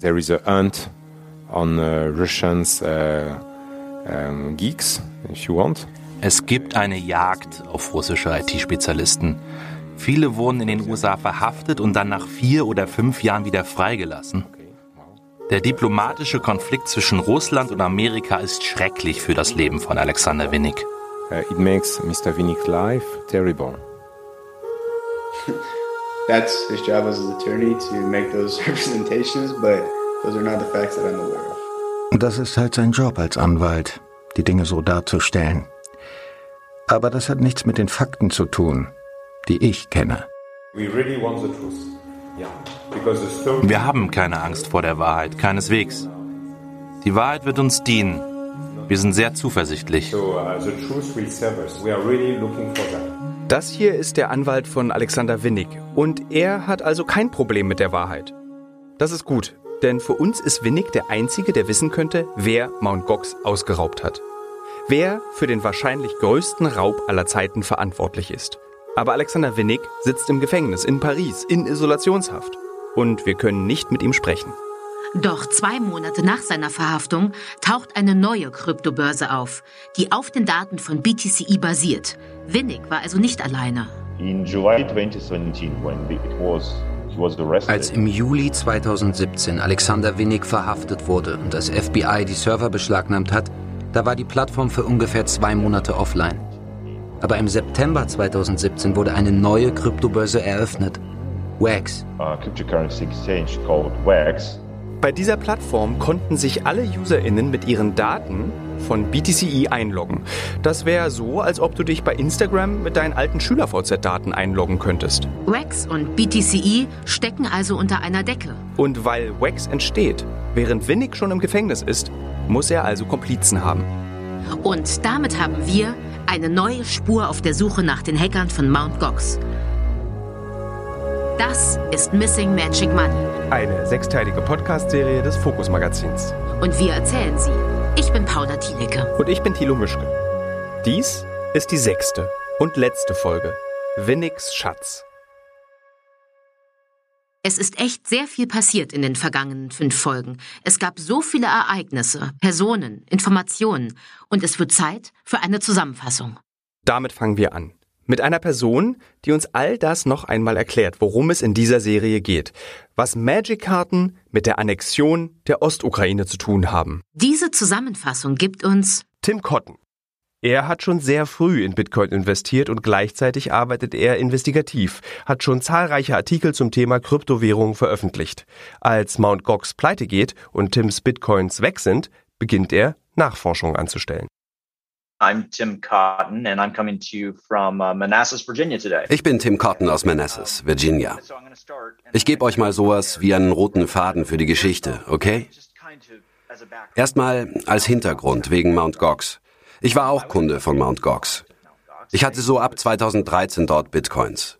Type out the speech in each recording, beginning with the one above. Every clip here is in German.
There is a hunt on uh, Russians uh, um, geeks, if you want. Es gibt eine Jagd auf russische IT-Spezialisten. Viele wurden in den USA verhaftet und dann nach vier oder fünf Jahren wieder freigelassen. Der diplomatische Konflikt zwischen Russland und Amerika ist schrecklich für das Leben von Alexander Winnig. Uh, it makes Mr. Winnick's life terrible. That's his job as an attorney to make those representations, but those are not the facts that I'm aware of. Das ist halt sein Job als Anwalt, die Dinge so darzustellen. Aber das hat nichts mit den Fakten zu tun, die ich kenne. We really want the truth. Yeah. Wir haben keine Angst vor der Wahrheit, keineswegs. Die Wahrheit wird uns dienen. Wir sind sehr zuversichtlich. uh, Das hier ist der Anwalt von Alexander Winnig und er hat also kein Problem mit der Wahrheit. Das ist gut, denn für uns ist Winnig der Einzige, der wissen könnte, wer Mount Gox ausgeraubt hat. Wer für den wahrscheinlich größten Raub aller Zeiten verantwortlich ist. Aber Alexander Winnig sitzt im Gefängnis in Paris in Isolationshaft und wir können nicht mit ihm sprechen. Doch zwei Monate nach seiner Verhaftung taucht eine neue Kryptobörse auf, die auf den Daten von BTCE basiert. Winnig war also nicht alleine. In July 2017, when the, it was he was arrested. Als im Juli 2017 Alexander Winnig verhaftet wurde und das FBI die Server beschlagnahmt hat, da war die Plattform für ungefähr zwei Monate offline. Aber im September 2017 wurde eine neue Kryptobörse eröffnet. Wax. exchange called Wax. Bei dieser Plattform konnten sich alle UserInnen mit ihren Daten von BTCE einloggen. Das wäre so, als ob du dich bei Instagram mit deinen alten SchülerVZ-Daten einloggen könntest. Wax und BTCE stecken also unter einer Decke. Und weil Wax entsteht, während Winnig schon im Gefängnis ist, muss er also Komplizen haben. Und damit haben wir eine neue Spur auf der Suche nach den Hackern von Mt. Gox. Das ist Missing Magic Money Eine sechsteilige Podcast-Serie des Fokus Magazins. und wir erzählen sie. Ich bin Paula Thielecke. Und ich bin Thilo Mischke. Dies ist die sechste und letzte Folge. Winnigs Schatz. Es ist echt sehr viel passiert in den vergangenen fünf Folgen. Es gab so viele Ereignisse, Personen, Informationen und es wird Zeit für eine Zusammenfassung. Damit fangen wir an. Mit einer Person, die uns all das noch einmal erklärt, worum es in dieser Serie geht. Was Magic-Karten mit der Annexion der Ostukraine zu tun haben. Diese Zusammenfassung gibt uns Tim Cotton. Er hat schon sehr früh in Bitcoin investiert und gleichzeitig arbeitet er investigativ, hat schon zahlreiche Artikel zum Thema Kryptowährungen veröffentlicht. Als Mt. Gox pleite geht und Tims Bitcoins weg sind, beginnt er, Nachforschungen anzustellen. I'm Tim Cotton, and I'm coming to you from uh, Manassas, Virginia today. Ich bin Tim Cotton aus Manassas, Virginia. Ich gebe euch mal sowas wie einen roten Faden für die Geschichte, okay? Erstmal als Hintergrund wegen Mt. Gox. Ich war auch Kunde von Mt. Gox. Ich hatte so ab 2013 dort Bitcoins.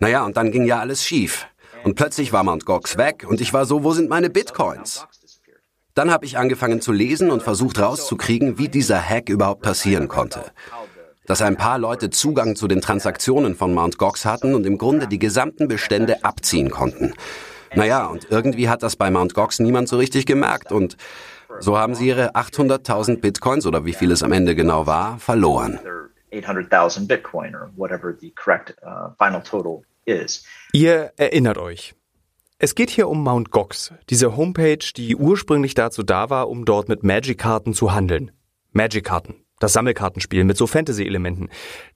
Naja, und dann ging ja alles schief. Und plötzlich war Mt. Gox weg und ich war so, wo sind meine Bitcoins? Dann habe ich angefangen zu lesen und versucht rauszukriegen, wie dieser Hack überhaupt passieren konnte. Dass ein paar Leute Zugang zu den Transaktionen von Mt. Gox hatten und im Grunde die gesamten Bestände abziehen konnten. Naja, und irgendwie hat das bei Mt. Gox niemand so richtig gemerkt und so haben sie ihre 800.000 Bitcoins oder wie viel es am Ende genau war, verloren. Their 800,000 Bitcoin or whatever the correct uh, final total is. Ihr erinnert euch. Es geht hier um Mt. Gox, diese Homepage, die ursprünglich dazu da war, um dort mit Magic-Karten zu handeln. Magic-Karten, das Sammelkartenspiel mit so Fantasy-Elementen.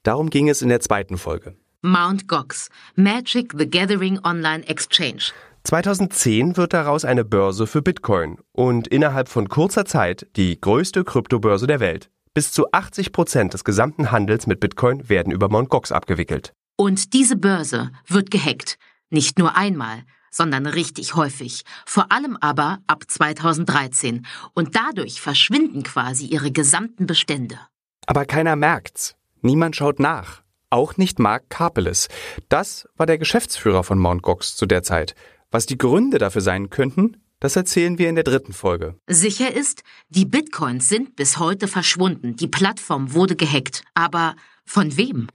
Darum ging es in der zweiten Folge. Mt. Gox, Magic the Gathering Online Exchange. 2010 wird daraus eine Börse für Bitcoin und innerhalb von kurzer Zeit die größte Kryptobörse der Welt. Bis zu 80 Prozent des gesamten Handels mit Bitcoin werden über Mt. Gox abgewickelt. Und diese Börse wird gehackt. Nicht nur einmal, sondern richtig häufig. Vor allem aber ab 2013. Und dadurch verschwinden quasi ihre gesamten Bestände. Aber keiner merkt's. Niemand schaut nach. Auch nicht Mark Karpeles. Das war der Geschäftsführer von Mt. Gox zu der Zeit. Was die Gründe dafür sein könnten, das erzählen wir in der dritten Folge. Sicher ist, die Bitcoins sind bis heute verschwunden. Die Plattform wurde gehackt. Aber von wem?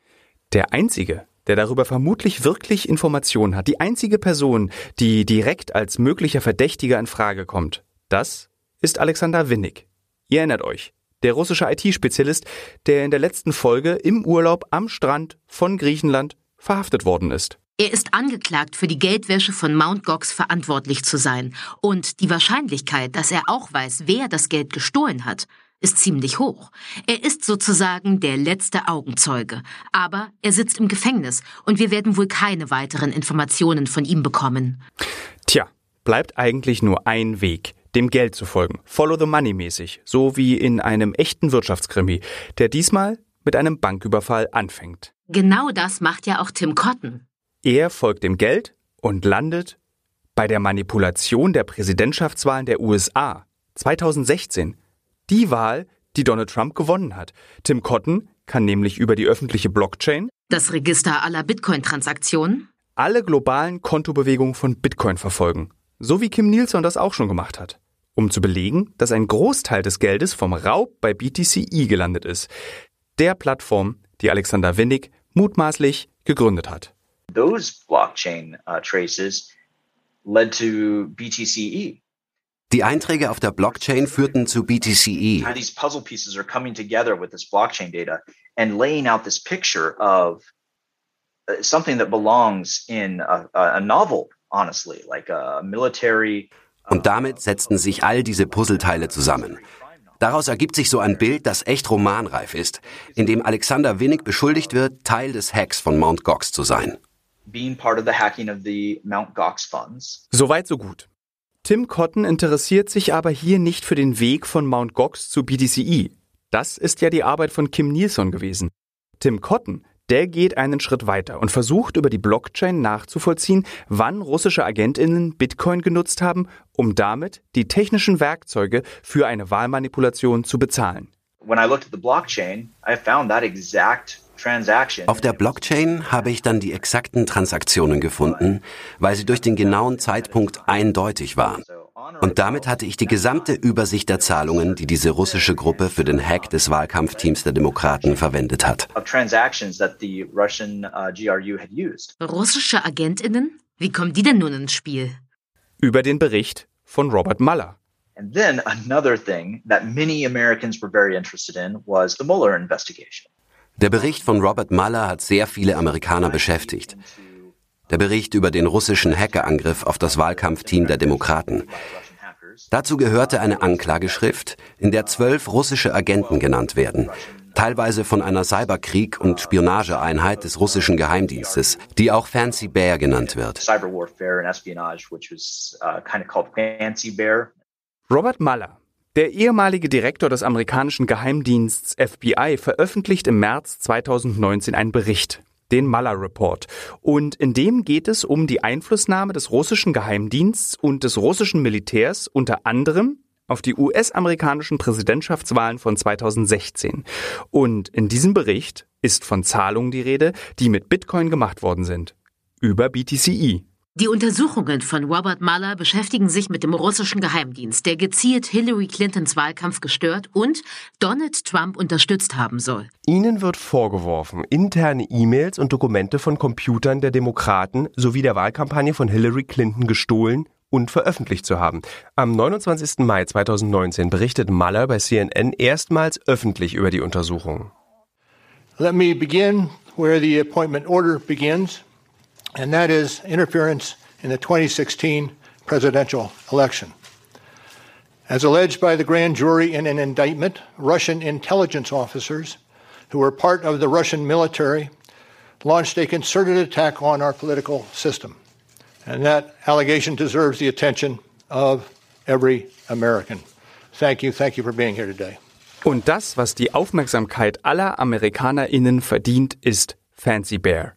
Der Einzige, der darüber vermutlich wirklich Informationen hat, die einzige Person, die direkt als möglicher Verdächtiger in Frage kommt, das ist Alexander Winnig. Ihr erinnert euch, der russische IT-Spezialist, der in der letzten Folge im Urlaub am Strand von Griechenland verhaftet worden ist. Er ist angeklagt, für die Geldwäsche von Mount Gox verantwortlich zu sein. Und die Wahrscheinlichkeit, dass er auch weiß, wer das Geld gestohlen hat, ist ziemlich hoch. Er ist sozusagen der letzte Augenzeuge. Aber er sitzt im Gefängnis und wir werden wohl keine weiteren Informationen von ihm bekommen. Tja, bleibt eigentlich nur ein Weg dem Geld zu folgen. Follow the money mäßig. So wie in einem echten Wirtschaftskrimi, der diesmal mit einem Banküberfall anfängt. Genau das macht ja auch Tim Cotton. Er folgt dem Geld und landet bei der Manipulation der Präsidentschaftswahlen der USA 2016. Die Wahl, die Donald Trump gewonnen hat. Tim Cotton kann nämlich über die öffentliche Blockchain das Register aller Bitcoin-Transaktionen alle globalen Kontobewegungen von Bitcoin verfolgen. So wie Kim Nielsen das auch schon gemacht hat. Um zu belegen, dass ein Großteil des Geldes vom Raub bei BTCE gelandet ist. Der Plattform, die Alexander Winnig mutmaßlich gegründet hat. Those blockchain uh, traces led to BTCE. Die Einträge auf der Blockchain führten zu BTCE. These puzzle pieces are coming together with this blockchain data and laying out this picture of uh, something that belongs in a, a novel honestly, like a military. Und damit setzten sich all diese Puzzleteile zusammen. Daraus ergibt sich so ein Bild, das echt romanreif ist, in dem Alexander Winnig beschuldigt wird, Teil des Hacks von Mt. Gox zu sein. Soweit so gut. Tim Cotton interessiert sich aber hier nicht für den Weg von Mt. Gox zu BTCE. Das ist ja die Arbeit von Kim Nielsen gewesen. Tim Cotton der geht einen Schritt weiter und versucht über die Blockchain nachzuvollziehen, wann russische Agentinnen Bitcoin genutzt haben, um damit die technischen Werkzeuge für eine Wahlmanipulation zu bezahlen. Auf der Blockchain habe ich dann die exakten Transaktionen gefunden, weil sie durch den genauen Zeitpunkt eindeutig waren. Und damit hatte ich die gesamte Übersicht der Zahlungen, die diese russische Gruppe für den Hack des Wahlkampfteams der Demokraten verwendet hat. Uh, Russische Agentinnen? Wie kommen die denn nun ins Spiel? Über den Bericht von Robert Mueller. And then another thing that many Americans were very interested in was the Mueller investigation. Der Bericht von Robert Mueller hat sehr viele Amerikaner beschäftigt. Der Bericht über den russischen Hackerangriff auf das Wahlkampfteam der Demokraten. Dazu gehörte eine Anklageschrift, in der zwölf russische Agenten genannt werden, teilweise von einer Cyberkrieg- und Spionageeinheit des russischen Geheimdienstes, die auch Fancy Bear genannt wird. Robert Mueller, der ehemalige Direktor des amerikanischen Geheimdiensts FBI, veröffentlicht im März 2019 einen Bericht, den Mueller Report. Und in dem geht es um die Einflussnahme des russischen Geheimdienstes und des russischen Militärs unter anderem auf die US-amerikanischen Präsidentschaftswahlen von 2016. Und in diesem Bericht ist von Zahlungen die Rede, die mit Bitcoin gemacht worden sind. Über BTCE. Die Untersuchungen von Robert Mueller beschäftigen sich mit dem russischen Geheimdienst, der gezielt Hillary Clintons Wahlkampf gestört und Donald Trump unterstützt haben soll. Ihnen wird vorgeworfen, interne E-Mails und Dokumente von Computern der Demokraten sowie der Wahlkampagne von Hillary Clinton gestohlen und veröffentlicht zu haben. Am 29. Mai 2019 berichtet Mueller bei CNN erstmals öffentlich über die Untersuchung. Let me begin where the appointment order begins and that is interference in the 2016 presidential election. As alleged by the grand jury in an indictment, Russian intelligence officers who were part of the Russian military launched a concerted attack on our political system. And that allegation deserves the attention of every American. Thank you. Thank you for being here today. Und das, was die Aufmerksamkeit aller AmerikanerInnen verdient, ist Fancy Bear.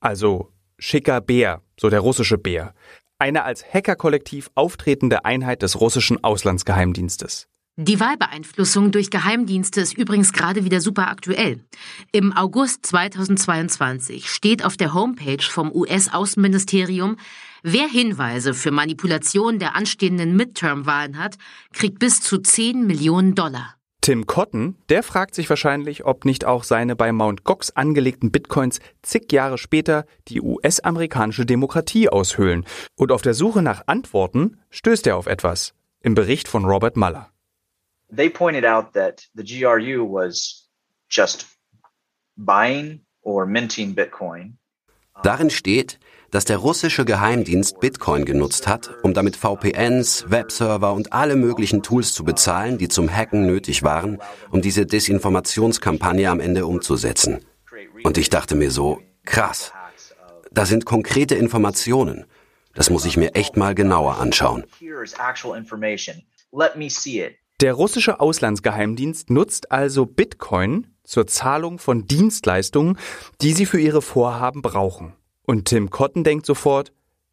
Also Schicker Bär, so der russische Bär, eine als Hackerkollektiv auftretende Einheit des russischen Auslandsgeheimdienstes. Die Wahlbeeinflussung durch Geheimdienste ist übrigens gerade wieder super aktuell. Im August 2022 steht auf der Homepage vom US-Außenministerium, wer Hinweise für Manipulation der anstehenden Midterm-Wahlen hat, kriegt bis zu 10 Millionen Dollar. Tim Cotton, der fragt sich wahrscheinlich, ob nicht auch seine bei Mt. Gox angelegten Bitcoins zig Jahre später die US-amerikanische Demokratie aushöhlen. Und auf der Suche nach Antworten stößt er auf etwas. Im Bericht von Robert Muller. They pointed out that the GRU was just buying or minting Bitcoin. Darin steht, dass der russische Geheimdienst Bitcoin genutzt hat, um damit VPNs, Webserver und alle möglichen Tools zu bezahlen, die zum Hacken nötig waren, um diese Desinformationskampagne am Ende umzusetzen. Und ich dachte mir so, krass, da sind konkrete Informationen. Das muss ich mir echt mal genauer anschauen. Der russische Auslandsgeheimdienst nutzt also Bitcoin zur Zahlung von Dienstleistungen, die sie für ihre Vorhaben brauchen. Und Tim Cotton denkt sofort,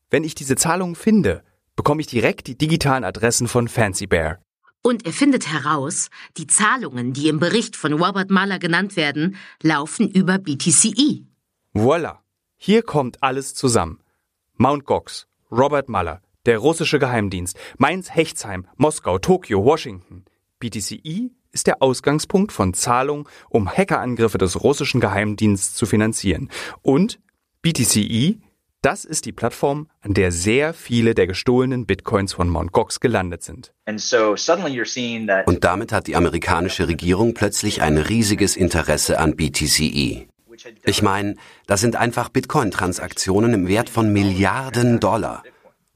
wenn ich diese Zahlung finde, bekomme ich direkt die digitalen Adressen von Fancy Bear. Und er findet heraus, die Zahlungen, die im Bericht von Robert Mueller genannt werden, laufen über BTCE. Voila, hier kommt alles zusammen. Mount Gox, Robert Mueller, der russische Geheimdienst, Mainz-Hechtsheim, Moskau, Tokio, Washington. BTCE ist der Ausgangspunkt von Zahlungen, um Hackerangriffe des russischen Geheimdienstes zu finanzieren. Und BTCE, das ist die Plattform, an der sehr viele der gestohlenen Bitcoins von Mt. Gox gelandet sind. Und damit hat die amerikanische Regierung plötzlich ein riesiges Interesse an BTCE. Ich meine, das sind einfach Bitcoin-Transaktionen im Wert von Milliarden Dollar.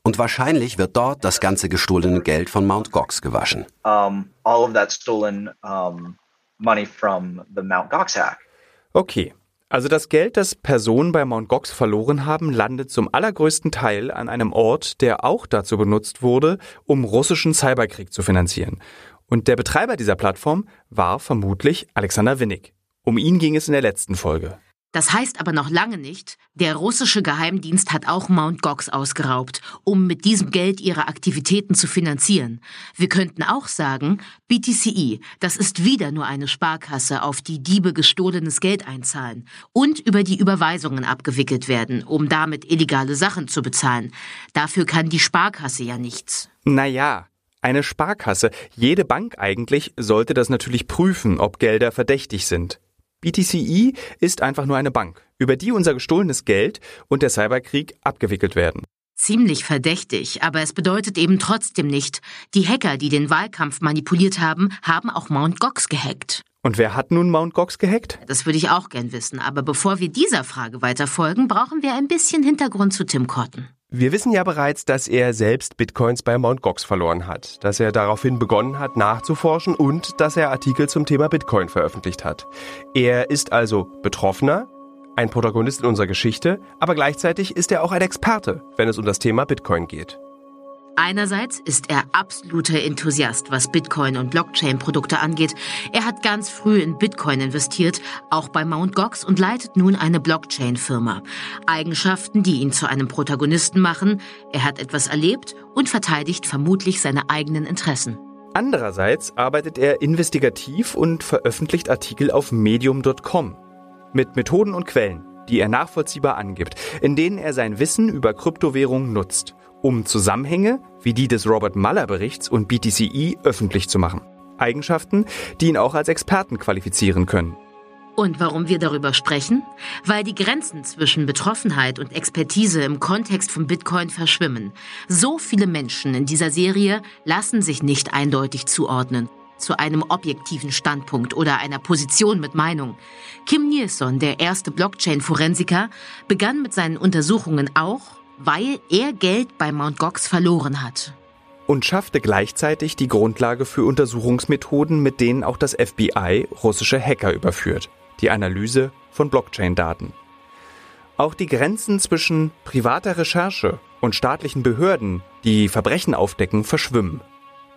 Und wahrscheinlich wird dort das ganze gestohlene Geld von Mt. Gox gewaschen. Okay, also das Geld, das Personen bei Mt. Gox verloren haben, landet zum allergrößten Teil an einem Ort, der auch dazu benutzt wurde, um russischen Cyberkrieg zu finanzieren. Und der Betreiber dieser Plattform war vermutlich Alexander Winnig. Um ihn ging es in der letzten Folge. Das heißt aber noch lange nicht, der russische Geheimdienst hat auch Mt. Gox ausgeraubt, um mit diesem Geld ihre Aktivitäten zu finanzieren. Wir könnten auch sagen, BTCE, das ist wieder nur eine Sparkasse, auf die Diebe gestohlenes Geld einzahlen und über die Überweisungen abgewickelt werden, um damit illegale Sachen zu bezahlen. Dafür kann die Sparkasse ja nichts. Naja, eine Sparkasse, jede Bank eigentlich, sollte das natürlich prüfen, ob Gelder verdächtig sind. BTCE ist einfach nur eine Bank, über die unser gestohlenes Geld und der Cyberkrieg abgewickelt werden. Ziemlich verdächtig, aber es bedeutet eben trotzdem nicht, die Hacker, die den Wahlkampf manipuliert haben, haben auch Mt. Gox gehackt. Und wer hat nun Mt. Gox gehackt? Das würde ich auch gern wissen, aber bevor wir dieser Frage weiterfolgen, brauchen wir ein bisschen Hintergrund zu Tim Cotton. Wir wissen ja bereits, dass er selbst Bitcoins bei Mt. Gox verloren hat, dass er daraufhin begonnen hat nachzuforschen und dass er Artikel zum Thema Bitcoin veröffentlicht hat. Er ist also Betroffener, ein Protagonist in unserer Geschichte, aber gleichzeitig ist er auch ein Experte, wenn es um das Thema Bitcoin geht. Einerseits ist er absoluter Enthusiast, was Bitcoin und Blockchain-Produkte angeht. Er hat ganz früh in Bitcoin investiert, auch bei Mt. Gox und leitet nun eine Blockchain-Firma. Eigenschaften, die ihn zu einem Protagonisten machen. Er hat etwas erlebt und verteidigt vermutlich seine eigenen Interessen. Andererseits arbeitet er investigativ und veröffentlicht Artikel auf medium.com mit Methoden und Quellen, die er nachvollziehbar angibt, in denen er sein Wissen über Kryptowährungen nutzt um Zusammenhänge wie die des Robert Mueller Berichts und BTCE öffentlich zu machen. Eigenschaften, die ihn auch als Experten qualifizieren können. Und warum wir darüber sprechen? Weil die Grenzen zwischen Betroffenheit und Expertise im Kontext von Bitcoin verschwimmen. So viele Menschen in dieser Serie lassen sich nicht eindeutig zuordnen zu einem objektiven Standpunkt oder einer Position mit Meinung. Kim Nielsen, der erste Blockchain-Forensiker, begann mit seinen Untersuchungen auch weil er Geld bei Mt. Gox verloren hat. Und schaffte gleichzeitig die Grundlage für Untersuchungsmethoden, mit denen auch das FBI russische Hacker überführt, die Analyse von Blockchain-Daten. Auch die Grenzen zwischen privater Recherche und staatlichen Behörden, die Verbrechen aufdecken, verschwimmen.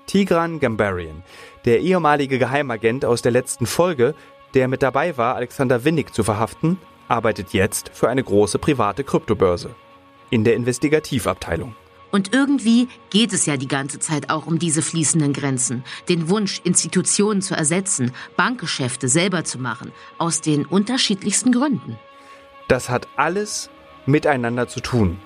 Tigran Gambarian, der ehemalige Geheimagent aus der letzten Folge, der mit dabei war, Alexander Winnig zu verhaften, arbeitet jetzt für eine große private Kryptobörse in der Investigativabteilung. Und irgendwie geht es ja die ganze Zeit auch um diese fließenden Grenzen, den Wunsch, Institutionen zu ersetzen, Bankgeschäfte selber zu machen, aus den unterschiedlichsten Gründen. Das hat alles miteinander zu tun.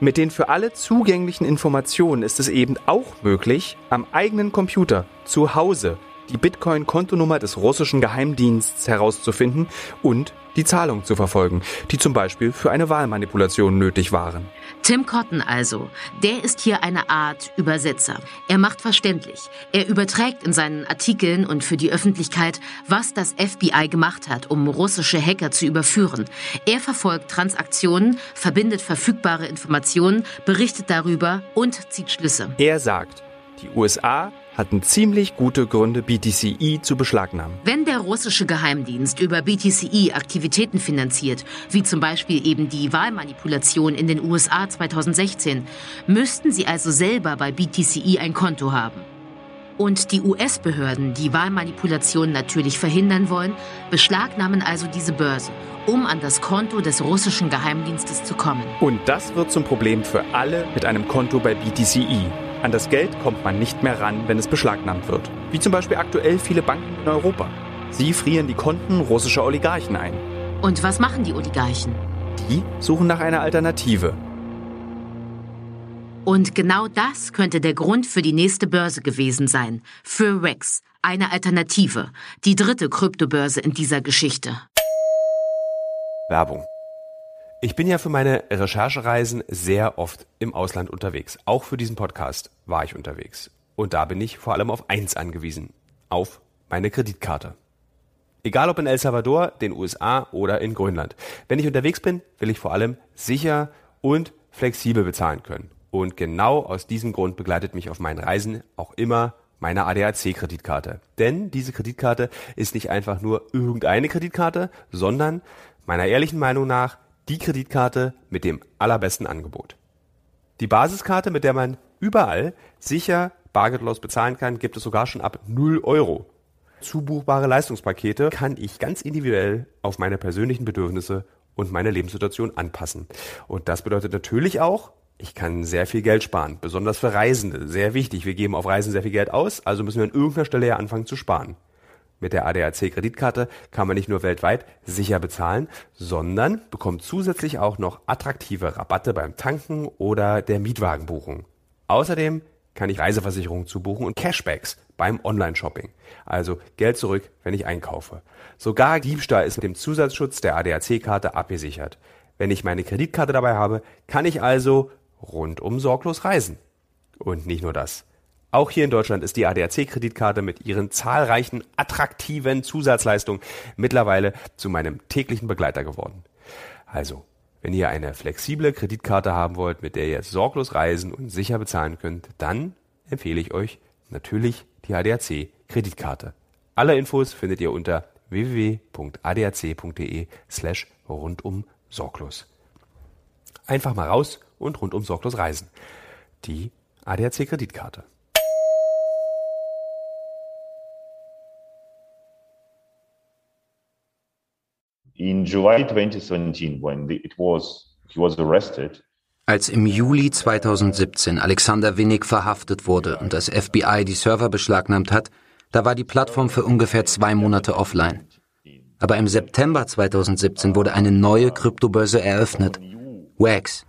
Mit den für alle zugänglichen Informationen ist es eben auch möglich, am eigenen Computer, zu Hause, die Bitcoin-Kontonummer des russischen Geheimdiensts herauszufinden und die Zahlung zu verfolgen, die zum Beispiel für eine Wahlmanipulation nötig waren. Tim Cotton also, der ist hier eine Art Übersetzer. Er macht verständlich. Er überträgt in seinen Artikeln und für die Öffentlichkeit, was das FBI gemacht hat, um russische Hacker zu überführen. Er verfolgt Transaktionen, verbindet verfügbare Informationen, berichtet darüber und zieht Schlüsse. Er sagt, die USA hatten ziemlich gute Gründe, BTCE zu beschlagnahmen. Wenn der russische Geheimdienst über BTCE Aktivitäten finanziert, wie zum Beispiel eben die Wahlmanipulation in den USA 2016, müssten sie also selber bei BTCE ein Konto haben. Und die US-Behörden, die Wahlmanipulation natürlich verhindern wollen, beschlagnahmen also diese Börse, um an das Konto des russischen Geheimdienstes zu kommen. Und das wird zum Problem für alle mit einem Konto bei BTCE. An das Geld kommt man nicht mehr ran, wenn es beschlagnahmt wird. Wie zum Beispiel aktuell viele Banken in Europa. Sie frieren die Konten russischer Oligarchen ein. Und was machen die Oligarchen? Die suchen nach einer Alternative. Und genau das könnte der Grund für die nächste Börse gewesen sein. Für Rex. Eine Alternative. Die dritte Kryptobörse in dieser Geschichte. Werbung. Ich bin ja für meine Recherchereisen sehr oft im Ausland unterwegs. Auch für diesen Podcast war ich unterwegs. Und da bin ich vor allem auf eins angewiesen. Auf meine Kreditkarte. Egal ob in El Salvador, den USA oder in Grönland. Wenn ich unterwegs bin, will ich vor allem sicher und flexibel bezahlen können. Und genau aus diesem Grund begleitet mich auf meinen Reisen auch immer meine ADAC-Kreditkarte. Denn diese Kreditkarte ist nicht einfach nur irgendeine Kreditkarte, sondern meiner ehrlichen Meinung nach die Kreditkarte mit dem allerbesten Angebot. Die Basiskarte, mit der man überall sicher bargeldlos bezahlen kann, gibt es sogar schon ab 0 Euro. Zubuchbare Leistungspakete kann ich ganz individuell auf meine persönlichen Bedürfnisse und meine Lebenssituation anpassen. Und das bedeutet natürlich auch, ich kann sehr viel Geld sparen, besonders für Reisende. Sehr wichtig, wir geben auf Reisen sehr viel Geld aus, also müssen wir an irgendeiner Stelle ja anfangen zu sparen. Mit der ADAC-Kreditkarte kann man nicht nur weltweit sicher bezahlen, sondern bekommt zusätzlich auch noch attraktive Rabatte beim Tanken oder der Mietwagenbuchung. Außerdem kann ich Reiseversicherungen zubuchen und Cashbacks beim Online-Shopping. Also Geld zurück, wenn ich einkaufe. Sogar Diebstahl ist mit dem Zusatzschutz der ADAC-Karte abgesichert. Wenn ich meine Kreditkarte dabei habe, kann ich also rundum sorglos reisen. Und nicht nur das. Auch hier in Deutschland ist die ADAC-Kreditkarte mit ihren zahlreichen attraktiven Zusatzleistungen mittlerweile zu meinem täglichen Begleiter geworden. Also, wenn ihr eine flexible Kreditkarte haben wollt, mit der ihr sorglos reisen und sicher bezahlen könnt, dann empfehle ich euch natürlich die ADAC-Kreditkarte. Alle Infos findet ihr unter www.adac.de slash rundum sorglos. Einfach mal raus und rundum sorglos reisen. Die ADAC-Kreditkarte. In July 2017, when the, it was he was arrested. Als im Juli 2017 Alexander Winnig verhaftet wurde und das FBI die Server beschlagnahmt hat, da war die Plattform für ungefähr zwei Monate offline. Aber im September 2017 wurde eine neue Kryptobörse eröffnet. Wax.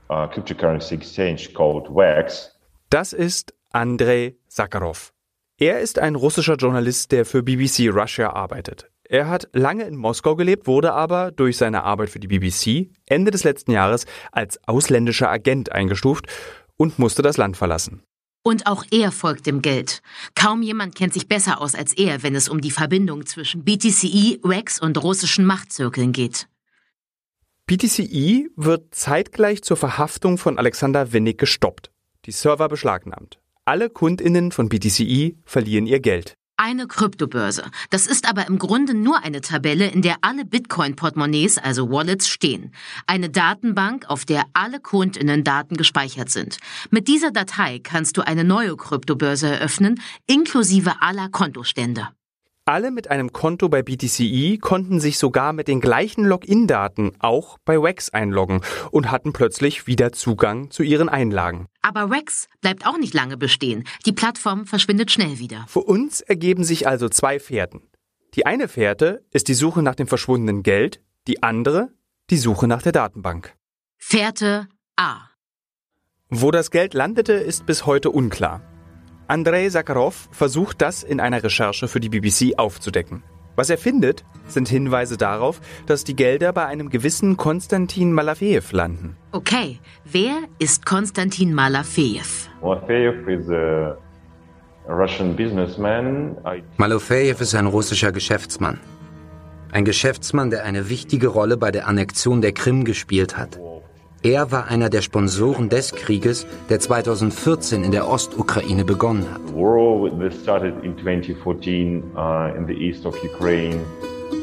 Das ist Andrei Sakharov. Er ist ein russischer Journalist, der für BBC Russia arbeitet. Er hat lange in Moskau gelebt, wurde aber durch seine Arbeit für die BBC Ende des letzten Jahres als ausländischer Agent eingestuft und musste das Land verlassen. Und auch er folgt dem Geld. Kaum jemand kennt sich besser aus als er, wenn es um die Verbindung zwischen BTCE, Rex und russischen Machtzirkeln geht. BTCE wird zeitgleich zur Verhaftung von Alexander Winnig gestoppt, die Server beschlagnahmt. Alle Kundinnen von BTCE verlieren ihr Geld. Eine Kryptobörse. Das ist aber im Grunde nur eine Tabelle, in der alle Bitcoin-Portemonnaies, also Wallets, stehen. Eine Datenbank, auf der alle Kundinnen-Daten gespeichert sind. Mit dieser Datei kannst du eine neue Kryptobörse eröffnen, inklusive aller Kontostände. Alle mit einem Konto bei BTCE konnten sich sogar mit den gleichen Login-Daten auch bei Wax einloggen und hatten plötzlich wieder Zugang zu ihren Einlagen. Aber Wax bleibt auch nicht lange bestehen. Die Plattform verschwindet schnell wieder. Für uns ergeben sich also zwei Fährten. Die eine Fährte ist die Suche nach dem verschwundenen Geld, die andere die Suche nach der Datenbank. Fährte A. Wo das Geld landete, ist bis heute unklar. Andrei Sakharov versucht das in einer Recherche für die BBC aufzudecken. Was er findet, sind Hinweise darauf, dass die Gelder bei einem gewissen Konstantin Malafejew landen. Okay, wer ist Konstantin Malafejew? Malafejew is a Russian businessman. Malofejew ist ein russischer Geschäftsmann. Ein Geschäftsmann, der eine wichtige Rolle bei der Annexion der Krim gespielt hat. Er war einer der Sponsoren des Krieges, der 2014 in der Ostukraine begonnen hat.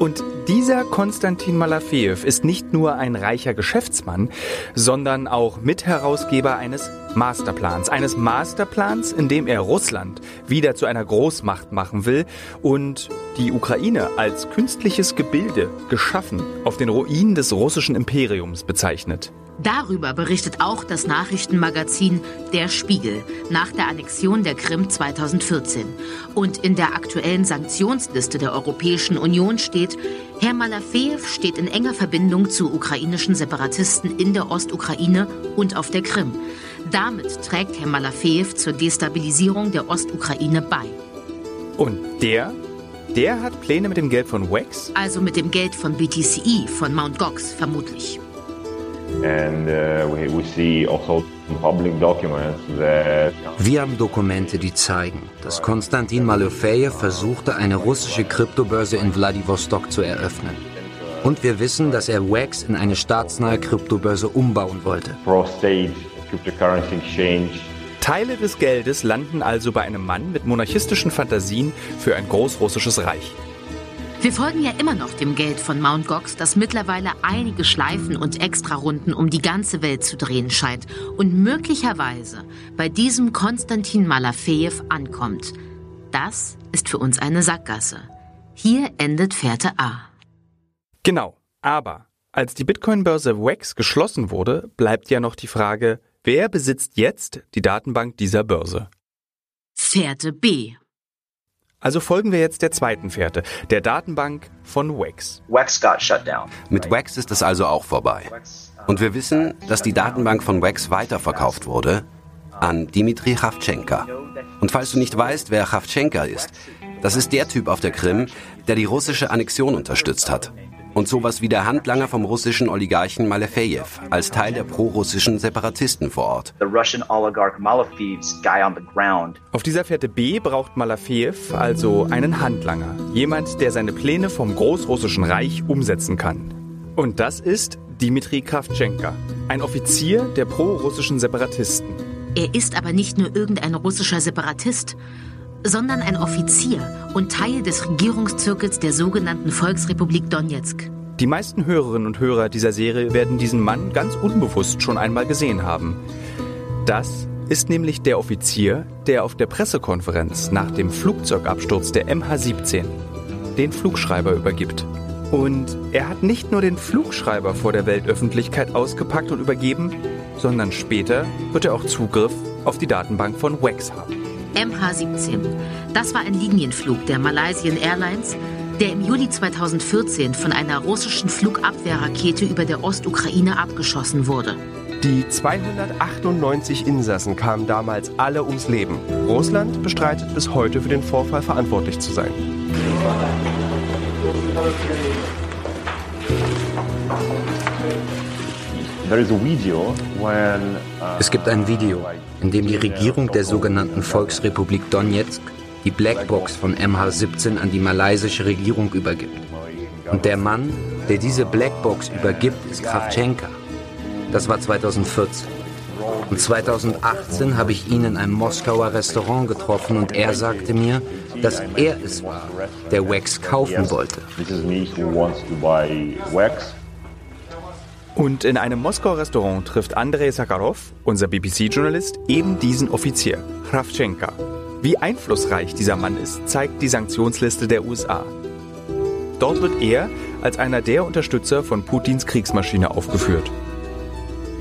Und dieser Konstantin Malafejew ist nicht nur ein reicher Geschäftsmann, sondern auch Mitherausgeber eines Masterplans. Eines Masterplans, in dem er Russland wieder zu einer Großmacht machen will und die Ukraine als künstliches Gebilde geschaffen auf den Ruinen des russischen Imperiums bezeichnet. Darüber berichtet auch das Nachrichtenmagazin Der Spiegel nach der Annexion der Krim 2014. Und in der aktuellen Sanktionsliste der Europäischen Union steht, Herr Malafejew steht in enger Verbindung zu ukrainischen Separatisten in der Ostukraine und auf der Krim. Damit trägt Herr Malafejew zur Destabilisierung der Ostukraine bei. Und der? Der hat Pläne mit dem Geld von WEX? Also mit dem Geld von BTCE, von Mt. Gox vermutlich. Uh, also Wir haben Dokumente, die zeigen, dass Konstantin Malofejew versuchte, eine russische Kryptobörse in Vladivostok zu eröffnen. Und wir wissen, dass er WAX in eine staatsnahe Kryptobörse umbauen wollte. Teile des Geldes landen also bei einem Mann mit monarchistischen Fantasien für ein großrussisches Reich. Wir folgen ja immer noch dem Geld von Mt. Gox, das mittlerweile einige Schleifen und Extrarunden um die ganze Welt zu drehen scheint und möglicherweise bei diesem Konstantin Malafejew ankommt. Das ist für uns eine Sackgasse. Hier endet Fährte A. Genau, aber als die Bitcoin-Börse WEX geschlossen wurde, bleibt ja noch die Frage, wer besitzt jetzt die Datenbank dieser Börse? Fährte B. Also folgen wir jetzt der zweiten Fährte, der Datenbank von Wax. Wax got shut down. Mit Wax ist es also auch vorbei. Und wir wissen, dass die Datenbank von Wax weiterverkauft wurde an Dimitri Chavchenka. Und falls du nicht weißt, wer Chavchenka ist, das ist der Typ auf der Krim, der die russische Annexion unterstützt hat und sowas wie der Handlanger vom russischen Oligarchen Malefejew als Teil der pro-russischen Separatisten vor Ort. Auf dieser Fährte B braucht Malafejew also einen Handlanger, jemand, der seine Pläne vom großrussischen Reich umsetzen kann. Und das ist Dimitri Kravchenka, ein Offizier der pro-russischen Separatisten. Er ist aber nicht nur irgendein russischer Separatist, sondern ein Offizier und Teil des Regierungszirkels der sogenannten Volksrepublik Donetsk. Die meisten Hörerinnen und Hörer dieser Serie werden diesen Mann ganz unbewusst schon einmal gesehen haben. Das ist nämlich der Offizier, der auf der Pressekonferenz nach dem Flugzeugabsturz der MH17 den Flugschreiber übergibt. Und er hat nicht nur den Flugschreiber vor der Weltöffentlichkeit ausgepackt und übergeben, sondern später wird er auch Zugriff auf die Datenbank von WEX haben. MH17. Das war ein Linienflug der Malaysian Airlines, der im Juli 2014 von einer russischen Flugabwehrrakete über der Ostukraine abgeschossen wurde. Die 298 Insassen kamen damals alle ums Leben. Russland bestreitet bis heute für den Vorfall verantwortlich zu sein. Es gibt ein Video, in dem die Regierung der sogenannten Volksrepublik Donetsk die Blackbox von MH17 an die malaysische Regierung übergibt. Und der Mann, der diese Blackbox übergibt, ist Kravchenka. Das war 2014. Und 2018 habe ich ihn in einem Moskauer Restaurant getroffen und er sagte mir, dass er es war, der Wax kaufen wollte. Und in einem Moskauer Restaurant trifft Andrei Sakharov, unser BBC-Journalist, eben diesen Offizier, Kravchenka. Wie einflussreich dieser Mann ist, zeigt die Sanktionsliste der USA. Dort wird er als einer der Unterstützer von Putins Kriegsmaschine aufgeführt.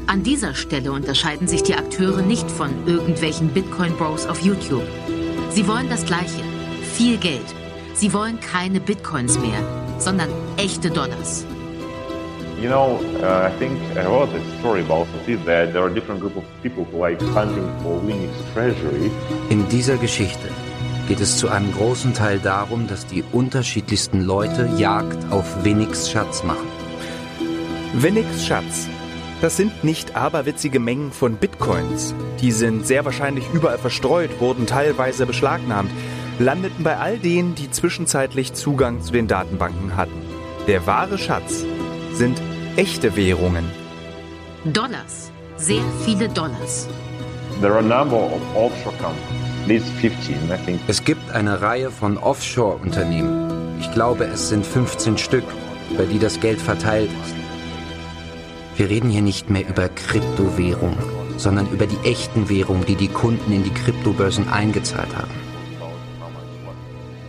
An dieser Stelle unterscheiden sich die Akteure nicht von irgendwelchen Bitcoin-Bros auf YouTube. Sie wollen das Gleiche. Viel Geld. Sie wollen keine Bitcoins mehr, sondern echte Dollars. You know, uh, I think I wrote a story about it that there are different group of people who like hunting for Winnick's treasury. In dieser Geschichte geht es zu einem großen Teil darum, dass die unterschiedlichsten Leute Jagd auf Winnicks Schatz machen. Winnicks Schatz. Das sind nicht aberwitzige Mengen von Bitcoins. Die sind sehr wahrscheinlich überall verstreut, wurden teilweise beschlagnahmt, landeten bei all denen, die zwischenzeitlich Zugang zu den Datenbanken hatten. Der wahre Schatz sind echte Währungen. Dollars. Sehr viele Dollars. There are a number of offshore companies, at least 15, I think. Es gibt eine Reihe von Offshore-Unternehmen. Ich glaube, es sind 15 Stück, über die das Geld verteilt ist. Wir reden hier nicht mehr über Kryptowährungen, sondern über die echten Währungen, die die Kunden in die Kryptobörsen eingezahlt haben.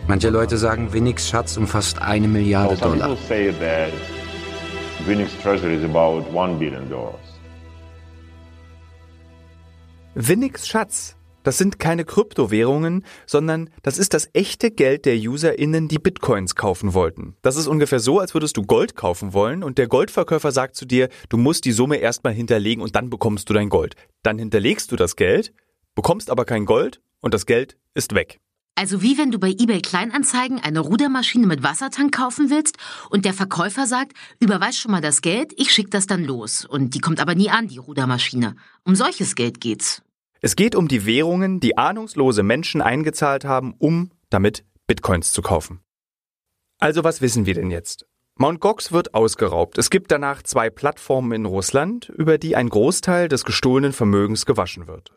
Manche Leute sagen, Winnicks Schatz umfasst eine Milliarde Dollar. Winnick's treasury is about one billion dollars. Winnicks Schatz. Das sind keine Kryptowährungen, sondern das ist das echte Geld der UserInnen, die Bitcoins kaufen wollten. Das ist ungefähr so, als würdest du Gold kaufen wollen und der Goldverkäufer sagt zu dir, du musst die Summe erstmal hinterlegen und dann bekommst du dein Gold. Dann hinterlegst du das Geld, bekommst aber kein Gold und das Geld ist weg. Also wie wenn du bei eBay Kleinanzeigen eine Rudermaschine mit Wassertank kaufen willst und der Verkäufer sagt, überweis schon mal das Geld, ich schick das dann los. Und die kommt aber nie an, die Rudermaschine. Um solches Geld geht's. Es geht um die Währungen, die ahnungslose Menschen eingezahlt haben, um damit Bitcoins zu kaufen. Also was wissen wir denn jetzt? Mt. Gox wird ausgeraubt. Es gibt danach zwei Plattformen in Russland, über die ein Großteil des gestohlenen Vermögens gewaschen wird.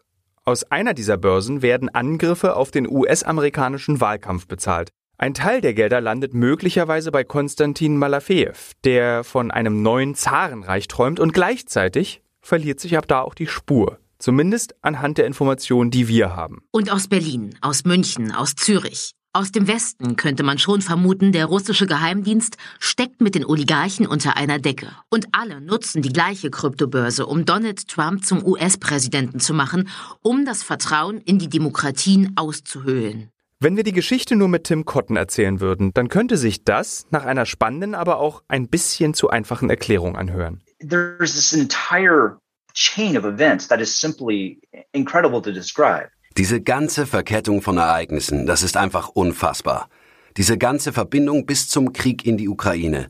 Aus einer dieser Börsen werden Angriffe auf den US-amerikanischen Wahlkampf bezahlt. Ein Teil der Gelder landet möglicherweise bei Konstantin Malafejew, der von einem neuen Zarenreich träumt und gleichzeitig verliert sich ab da auch die Spur. Zumindest anhand der Informationen, die wir haben. Und aus Berlin, aus München, aus Zürich. Aus dem Westen könnte man schon vermuten, der russische Geheimdienst steckt mit den Oligarchen unter einer Decke. Und alle nutzen die gleiche Kryptobörse, um Donald Trump zum US-Präsidenten zu machen, um das Vertrauen in die Demokratien auszuhöhlen. Wenn wir die Geschichte nur mit Tim Cotton erzählen würden, dann könnte sich das nach einer spannenden, aber auch ein bisschen zu einfachen Erklärung anhören. There's this entire chain of events that is simply incredible to describe. Diese ganze Verkettung von Ereignissen, das ist einfach unfassbar. Diese ganze Verbindung bis zum Krieg in die Ukraine.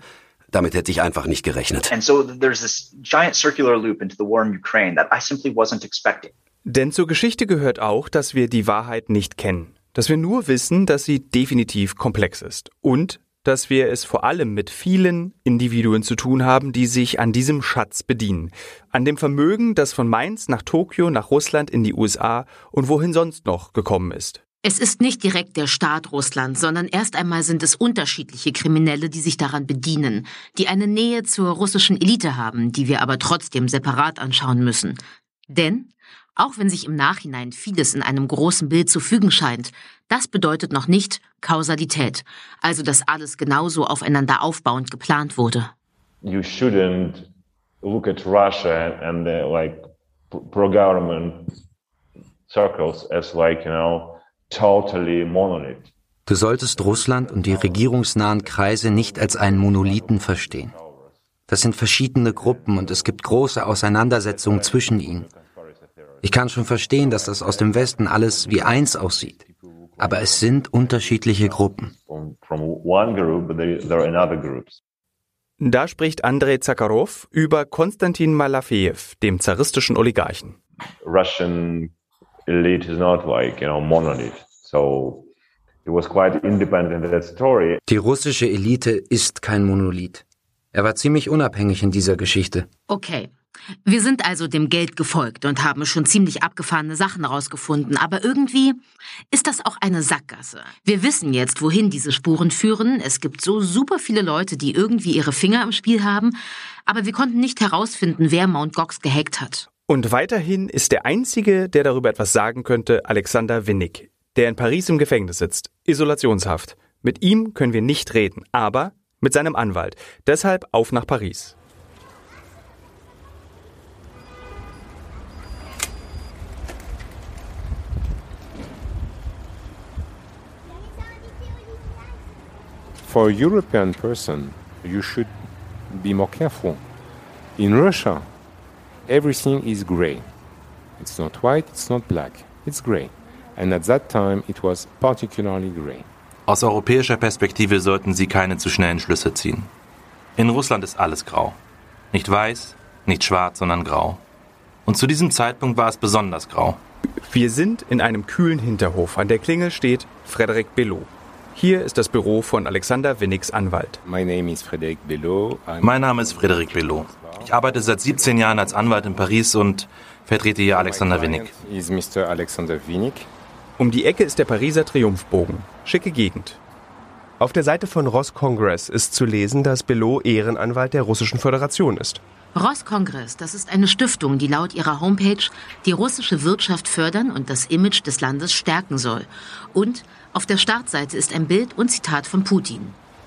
Damit hätte ich einfach nicht gerechnet. And so there's this giant circular loop into the war in Ukraine that I simply wasn't expecting. Denn zur Geschichte gehört auch, dass wir die Wahrheit nicht kennen. Dass wir nur wissen, dass sie definitiv komplex ist. Und dass wir es vor allem mit vielen Individuen zu tun haben, die sich an diesem Schatz bedienen. An dem Vermögen, das von Mainz nach Tokio, nach Russland, in die USA und wohin sonst noch gekommen ist. Es ist nicht direkt der Staat Russland, sondern erst einmal sind es unterschiedliche Kriminelle, die sich daran bedienen, die eine Nähe zur russischen Elite haben, die wir aber trotzdem separat anschauen müssen. Denn, auch wenn sich im Nachhinein vieles in einem großen Bild zu fügen scheint, das bedeutet noch nicht Kausalität, also dass alles genauso aufeinander aufbauend geplant wurde. You shouldn't look at Russia and the like pro-government circles as like, you know, totally monolith. Du solltest Russland und die regierungsnahen Kreise nicht als einen Monolithen verstehen. Das sind verschiedene Gruppen und es gibt große Auseinandersetzungen zwischen ihnen. Ich kann schon verstehen, dass das aus dem Westen alles wie eins aussieht. Aber es sind unterschiedliche Gruppen. Da spricht Andrei Zakharov über Konstantin Malafejew, dem zaristischen Oligarchen. Russian elite is not like, you know, monolith. So he was quite independent in that story. Die russische Elite ist kein Monolith. Er war ziemlich unabhängig in dieser Geschichte. Okay. Wir sind also dem Geld gefolgt und haben schon ziemlich abgefahrene Sachen rausgefunden, aber irgendwie ist das auch eine Sackgasse. Wir wissen jetzt, wohin diese Spuren führen. Es gibt so super viele Leute, die irgendwie ihre Finger im Spiel haben, aber wir konnten nicht herausfinden, wer Mt. Gox gehackt hat. Und weiterhin ist der Einzige, der darüber etwas sagen könnte, Alexander Winnig, der in Paris im Gefängnis sitzt. Isolationshaft. Mit ihm können wir nicht reden, aber mit seinem Anwalt. Deshalb auf nach Paris. For a European person, you should be more careful In Russia, everything is gray. It's not white, it's not black, it's gray. And at that time it was particularly gray. Aus europäischer Perspektive sollten Sie keine zu schnellen Schlüsse ziehen. In Russland ist alles grau. Nicht weiß, nicht schwarz, sondern grau. Und zu diesem Zeitpunkt war es besonders grau. Wir sind in einem kühlen Hinterhof. An der Klingel steht Frederik Bellot. Hier ist das Büro von Alexander Winnigs Anwalt. My name is Frédéric Bellot. Mein Name ist Frederik Bellot. Ich arbeite seit 17 Jahren als Anwalt in Paris und vertrete hier Alexander Winnig. Um die Ecke ist der Pariser Triumphbogen. Schicke Gegend. Auf der Seite von Ross Congress ist zu lesen, dass Bellot Ehrenanwalt der Russischen Föderation ist. Rosskongress, das ist eine Stiftung, die laut ihrer Homepage die russische Wirtschaft fördern und das Image des Landes stärken soll. Und auf der Startseite ist ein Bild und Zitat von Putin.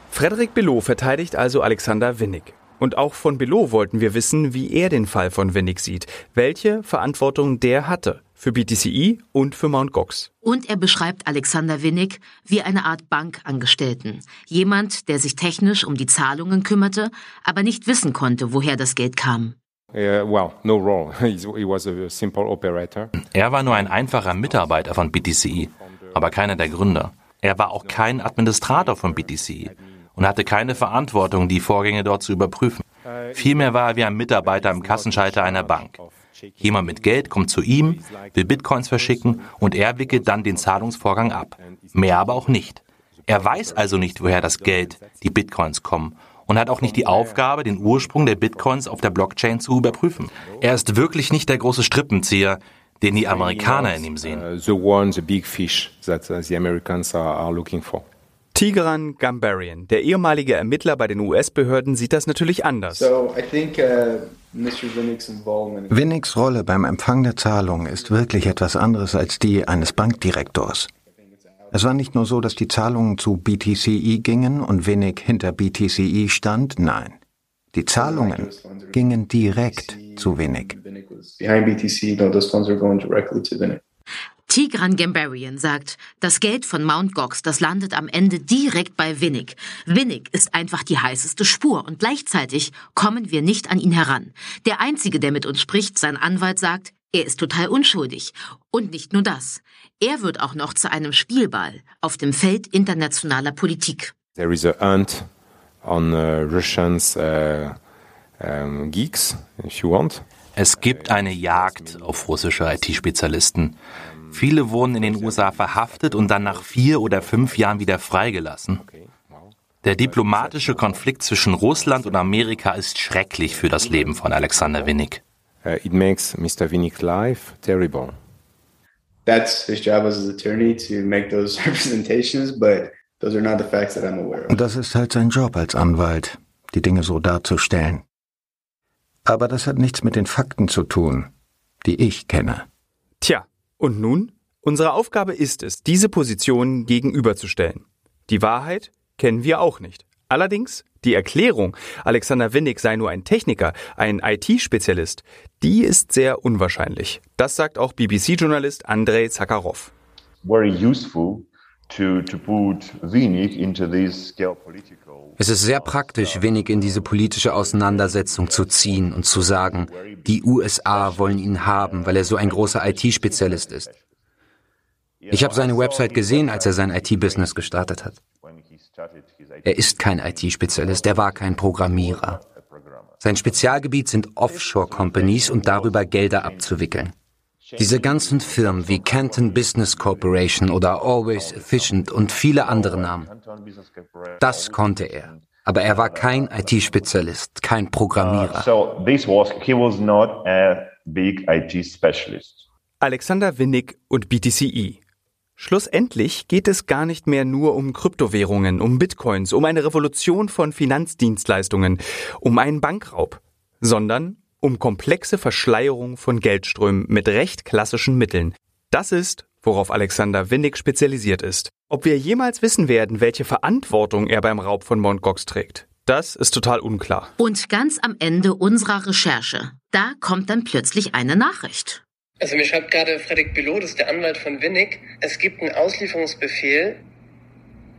Frederik Bellot verteidigt also Alexander Winnig. Und auch von Bellot wollten wir wissen, wie er den Fall von Winnig sieht, welche Verantwortung der hatte für BTCI und für Mt. Gox. Und er beschreibt Alexander Winnig wie eine Art Bankangestellten. Jemand, der sich technisch um die Zahlungen kümmerte, aber nicht wissen konnte, woher das Geld kam. Well, no role. He was a simple operator. Er war nur ein einfacher Mitarbeiter von BTCI, aber keiner der Gründer. Er war auch kein Administrator von BTCI und hatte keine Verantwortung, die Vorgänge dort zu überprüfen. Vielmehr war er wie ein Mitarbeiter im Kassenschalter einer Bank. Jemand mit Geld kommt zu ihm, will Bitcoins verschicken und er wickelt dann den Zahlungsvorgang ab. Mehr aber auch nicht. Er weiß also nicht, woher das Geld, die Bitcoins kommen und hat auch nicht die Aufgabe, den Ursprung der Bitcoins auf der Blockchain zu überprüfen. Er ist wirklich nicht der große Strippenzieher, den die Amerikaner in ihm sehen. Uh, the one, the big fish that uh, the Americans are, are looking for. Tigran Gambarian, der ehemalige Ermittler bei den US-Behörden, sieht das natürlich anders. So I think uh, Mr. Winnick's involvement. Winnigs Rolle beim Empfang der Zahlung ist wirklich etwas anderes als die eines Bankdirektors. Es war nicht nur so, dass die Zahlungen zu BTCI gingen und Winnig hinter BTCI stand, nein. Die Zahlungen gingen direkt zu Winnick. Tigran Gambarian sagt, das Geld von Mt. Gox, das landet am Ende direkt bei Winnig. Winnig ist einfach die heißeste Spur und gleichzeitig kommen wir nicht an ihn heran. Der Einzige, der mit uns spricht, sein Anwalt sagt, er ist total unschuldig. Und nicht nur das. Er wird auch noch zu einem Spielball auf dem Feld internationaler Politik. There is a hunt on uh, Russians uh, um, geeks, if you want. Es gibt eine Jagd auf russische IT-Spezialisten. Viele wurden in den USA verhaftet und dann nach vier oder fünf Jahren wieder freigelassen. Der diplomatische Konflikt zwischen Russland und Amerika ist schrecklich für das Leben von Alexander Winnig. Uh, it makes Mr. Winnick's life terrible. That's his job as an attorney to make those representations, but those are not the facts that I'm aware of. Das ist halt sein Job als Anwalt, die Dinge so darzustellen. Aber das hat nichts mit den Fakten zu tun, die ich kenne. Tja, und nun? Unsere Aufgabe ist es, diese Positionen gegenüberzustellen. Die Wahrheit kennen wir auch nicht. Allerdings die Erklärung, Alexander Winnig sei nur ein Techniker, ein IT-Spezialist, die ist sehr unwahrscheinlich. Das sagt auch BBC-Journalist Andrei Zakharov. Very useful Es ist sehr praktisch, Winnig in diese politische Auseinandersetzung zu ziehen und zu sagen, die USA wollen ihn haben, weil er so ein großer IT-Spezialist ist. Ich habe seine Website gesehen, als er sein IT-Business gestartet hat. Er ist kein IT-Spezialist, er war kein Programmierer. Sein Spezialgebiet sind Offshore-Companies und darüber Gelder abzuwickeln. Diese ganzen Firmen wie Canton Business Corporation oder Always Efficient und viele andere Namen. Das konnte er. Aber er war kein IT-Spezialist, kein Programmierer. So this was he was not a big IT specialist. Alexander Winnig und BTCE. Schlussendlich geht es gar nicht mehr nur um Kryptowährungen, um Bitcoins, um eine Revolution von Finanzdienstleistungen, um einen Bankraub, sondern um komplexe Verschleierung von Geldströmen mit recht klassischen Mitteln. Das ist, worauf Alexander Winnig spezialisiert ist. Ob wir jemals wissen werden, welche Verantwortung er beim Raub von Mt. Gox trägt, das ist total unklar. Und ganz am Ende unserer Recherche, da kommt dann plötzlich eine Nachricht. Also mir schreibt gerade Fredrik ist der Anwalt von Winnig. Es gibt einen Auslieferungsbefehl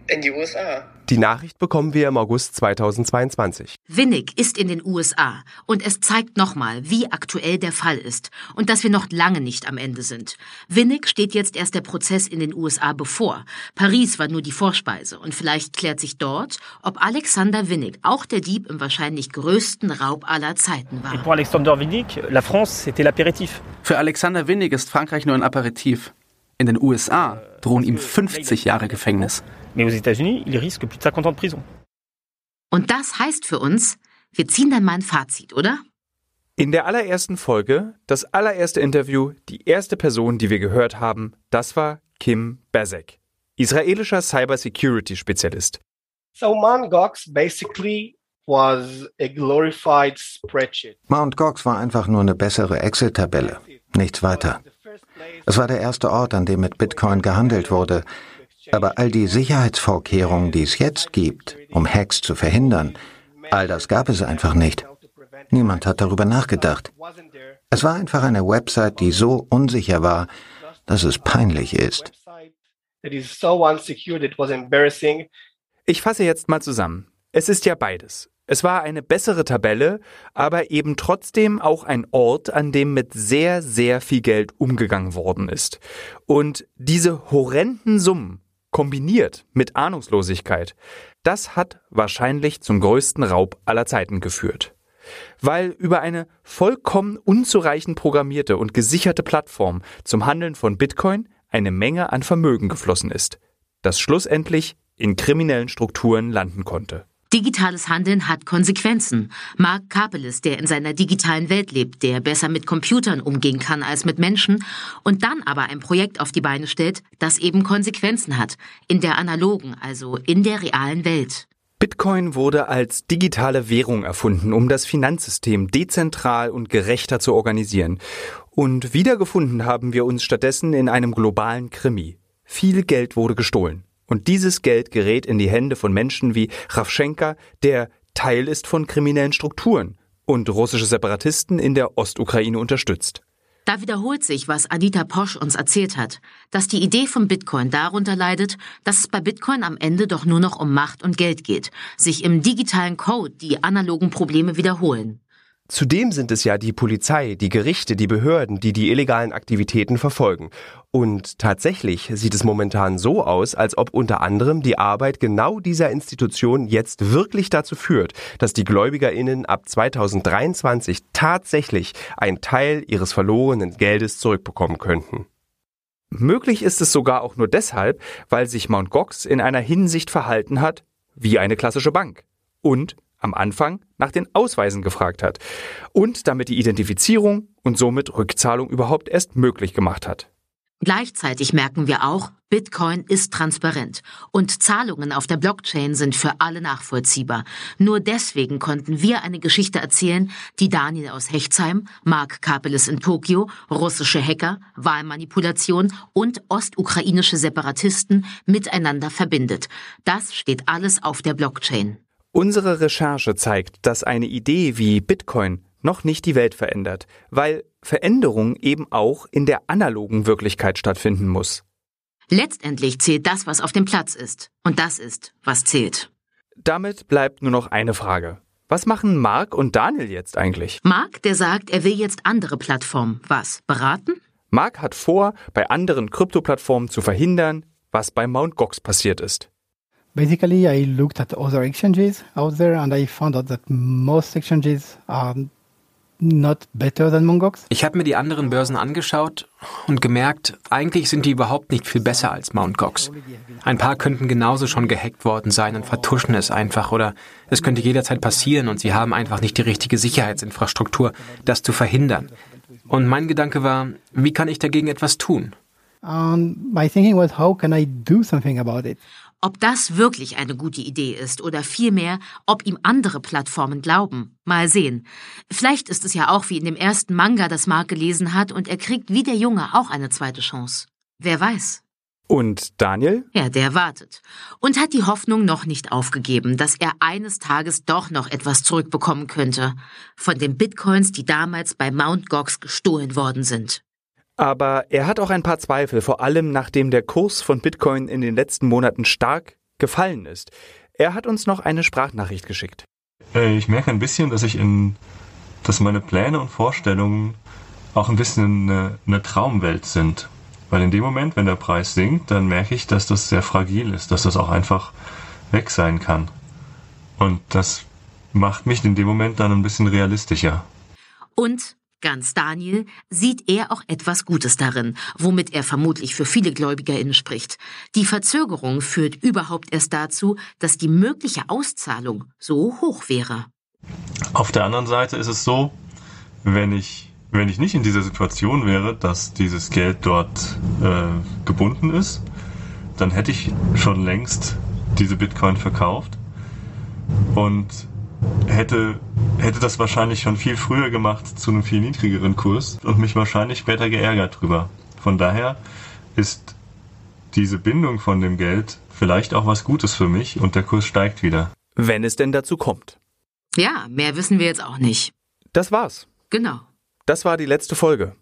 in die USA. Die Nachricht bekommen wir im August 2022. Winnig ist in den USA und es zeigt nochmal, wie aktuell der Fall ist und dass wir noch lange nicht am Ende sind. Winnig steht jetzt erst der Prozess in den USA bevor. Paris war nur die Vorspeise und vielleicht klärt sich dort, ob Alexander Winnig auch der Dieb im wahrscheinlich größten Raub aller Zeiten war. Für Alexander Winnig, la France, c'était l'apéritif. Für Alexander Winnig ist Frankreich nur ein Aperitif. In den USA drohen ihm 50 Jahre Gefängnis. Mais aux États-Unis, il risque plus de 50 ans de prison. Und das heißt für uns, wir ziehen dann mal ein Fazit, oder? In der allerersten Folge, das allererste Interview, die erste Person, die wir gehört haben, das war Kim Bezek, israelischer Cybersecurity-Spezialist. So Mt. Gox basically was a glorified spreadsheet. Mt. Gox war einfach nur eine bessere Excel-Tabelle, nichts weiter. Es war der erste Ort, an dem mit Bitcoin gehandelt wurde. Aber all die Sicherheitsvorkehrungen, die es jetzt gibt, um Hacks zu verhindern, all das gab es einfach nicht. Niemand hat darüber nachgedacht. Es war einfach eine Website, die so unsicher war, dass es peinlich ist. Ich fasse jetzt mal zusammen. Es ist ja beides. Es war eine bessere Tabelle, aber eben trotzdem auch ein Ort, an dem mit sehr, sehr viel Geld umgegangen worden ist. Und diese horrenden Summen kombiniert mit Ahnungslosigkeit, das hat wahrscheinlich zum größten Raub aller Zeiten geführt. Weil über eine vollkommen unzureichend programmierte und gesicherte Plattform zum Handeln von Bitcoin eine Menge an Vermögen geflossen ist, das schlussendlich in kriminellen Strukturen landen konnte. Digitales Handeln hat Konsequenzen. Mark Kapelis, der in seiner digitalen Welt lebt, der besser mit Computern umgehen kann als mit Menschen und dann aber ein Projekt auf die Beine stellt, das eben Konsequenzen hat. In der analogen, also in der realen Welt. Bitcoin wurde als digitale Währung erfunden, um das Finanzsystem dezentral und gerechter zu organisieren. Und wiedergefunden haben wir uns stattdessen in einem globalen Krimi. Viel Geld wurde gestohlen. Und dieses Geld gerät in die Hände von Menschen wie Ravschenka, der Teil ist von kriminellen Strukturen und russische Separatisten in der Ostukraine unterstützt. Da wiederholt sich, was Anita Posch uns erzählt hat, dass die Idee von Bitcoin darunter leidet, dass es bei Bitcoin am Ende doch nur noch um Macht und Geld geht, sich im digitalen Code die analogen Probleme wiederholen. Zudem sind es ja die Polizei, die Gerichte, die Behörden, die die illegalen Aktivitäten verfolgen. Und tatsächlich sieht es momentan so aus, als ob unter anderem die Arbeit genau dieser Institution jetzt wirklich dazu führt, dass die Gläubigerinnen ab 2023 tatsächlich einen Teil ihres verlorenen Geldes zurückbekommen könnten. Möglich ist es sogar auch nur deshalb, weil sich Mt. Gox in einer Hinsicht verhalten hat wie eine klassische Bank und am Anfang nach den Ausweisen gefragt hat und damit die Identifizierung und somit Rückzahlung überhaupt erst möglich gemacht hat. Gleichzeitig merken wir auch, Bitcoin ist transparent und Zahlungen auf der Blockchain sind für alle nachvollziehbar. Nur deswegen konnten wir eine Geschichte erzählen, die Daniel aus Hechtsheim, Mark Kapeles in Tokio, russische Hacker, Wahlmanipulation und ostukrainische Separatisten miteinander verbindet. Das steht alles auf der Blockchain. Unsere Recherche zeigt, dass eine Idee wie Bitcoin noch nicht die Welt verändert, weil Veränderung eben auch in der analogen Wirklichkeit stattfinden muss. Letztendlich zählt das, was auf dem Platz ist. Und das ist, was zählt. Damit bleibt nur noch eine Frage. Was machen Mark und Daniel jetzt eigentlich? Mark, der sagt, er will jetzt andere Plattformen. Was? Beraten? Mark hat vor, bei anderen Kryptoplattformen zu verhindern, was bei Mt. Gox passiert ist. Basically, I looked at other exchanges out there and I found out that most exchanges are not better than Mongox. Ich habe mir die anderen Börsen angeschaut und gemerkt, eigentlich sind die überhaupt nicht viel besser als Mt. Gox. Ein paar könnten genauso schon gehackt worden sein und vertuschen es einfach oder es könnte jederzeit passieren und sie haben einfach nicht die richtige Sicherheitsinfrastruktur, das zu verhindern. Und mein Gedanke war, wie kann ich dagegen etwas tun? Um, my thinking was, how can I do something about it? Ob das wirklich eine gute Idee ist oder vielmehr, ob ihm andere Plattformen glauben. Mal sehen. Vielleicht ist es ja auch wie in dem ersten Manga, das Mark gelesen hat, und er kriegt wie der Junge auch eine zweite Chance. Wer weiß. Und Daniel? Ja, der wartet. Und hat die Hoffnung noch nicht aufgegeben, dass er eines Tages doch noch etwas zurückbekommen könnte. Von den Bitcoins, die damals bei Mt. Gox gestohlen worden sind. Aber er hat auch ein paar Zweifel, vor allem nachdem der Kurs von Bitcoin in den letzten Monaten stark gefallen ist. Er hat uns noch eine Sprachnachricht geschickt. Äh, ich merke ein bisschen, dass ich in, dass meine Pläne und Vorstellungen auch ein bisschen eine, eine Traumwelt sind. Weil in dem Moment, wenn der Preis sinkt, dann merke ich, dass das sehr fragil ist, dass das auch einfach weg sein kann. Und das macht mich in dem Moment dann ein bisschen realistischer. Und Ganz Daniel sieht er auch etwas Gutes darin, womit er vermutlich für viele GläubigerInnen spricht. Die Verzögerung führt überhaupt erst dazu, dass die mögliche Auszahlung so hoch wäre. Auf der anderen Seite ist es so, wenn ich, wenn ich nicht in dieser Situation wäre, dass dieses Geld dort äh, gebunden ist, dann hätte ich schon längst diese Bitcoin verkauft und hätte, hätte das wahrscheinlich schon viel früher gemacht zu einem viel niedrigeren Kurs und mich wahrscheinlich später geärgert drüber. Von daher ist diese Bindung von dem Geld vielleicht auch was Gutes für mich und der Kurs steigt wieder. Wenn es denn dazu kommt. Ja, mehr wissen wir jetzt auch nicht. Das war's. Genau. Das war die letzte Folge.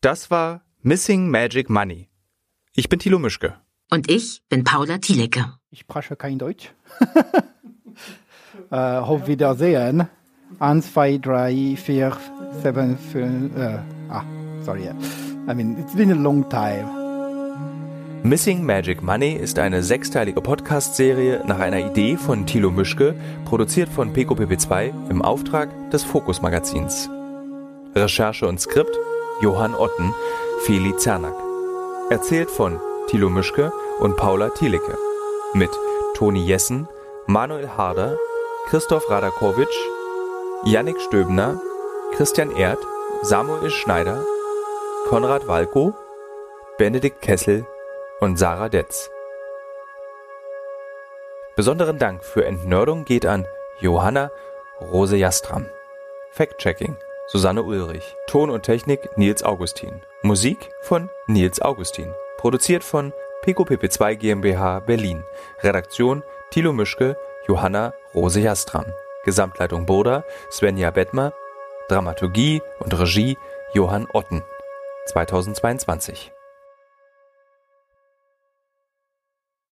Das war Missing Magic Money. Ich bin Thilo Mischke. Und ich bin Paula Thielecke. Ich spreche kein Deutsch. äh, auf Wiedersehen. Eins, zwei, drei, vier, sieben, fünf. Äh, ah, sorry. I mean, it's been a long time. Missing Magic Money ist eine sechsteilige Podcast-Serie nach einer Idee von Thilo Mischke, produziert von PecoPP2 im Auftrag des Fokus Magazins. Recherche und Skript Johann Otten, Feli Zernack. Erzählt von Thilo Mischke und Paula Thielicke. Mit Toni Jessen, Manuel Harder, Christoph Radakowitsch, Yannick Stöbner, Christian Erd, Samuel Schneider, Konrad Walko, Benedikt Kessel und Sarah Detz. Besonderen Dank für Entnördung geht an Johanna Rose Jastram. Fact-Checking Susanne Ulrich. Ton und Technik Nils Augustin. Musik von Nils Augustin. Produziert von Pico PP2 GmbH Berlin. Redaktion Thilo Mischke, Johanna Rose Jastram. Gesamtleitung Boda Svenja Bettmer. Dramaturgie und Regie Johann Otten. 2022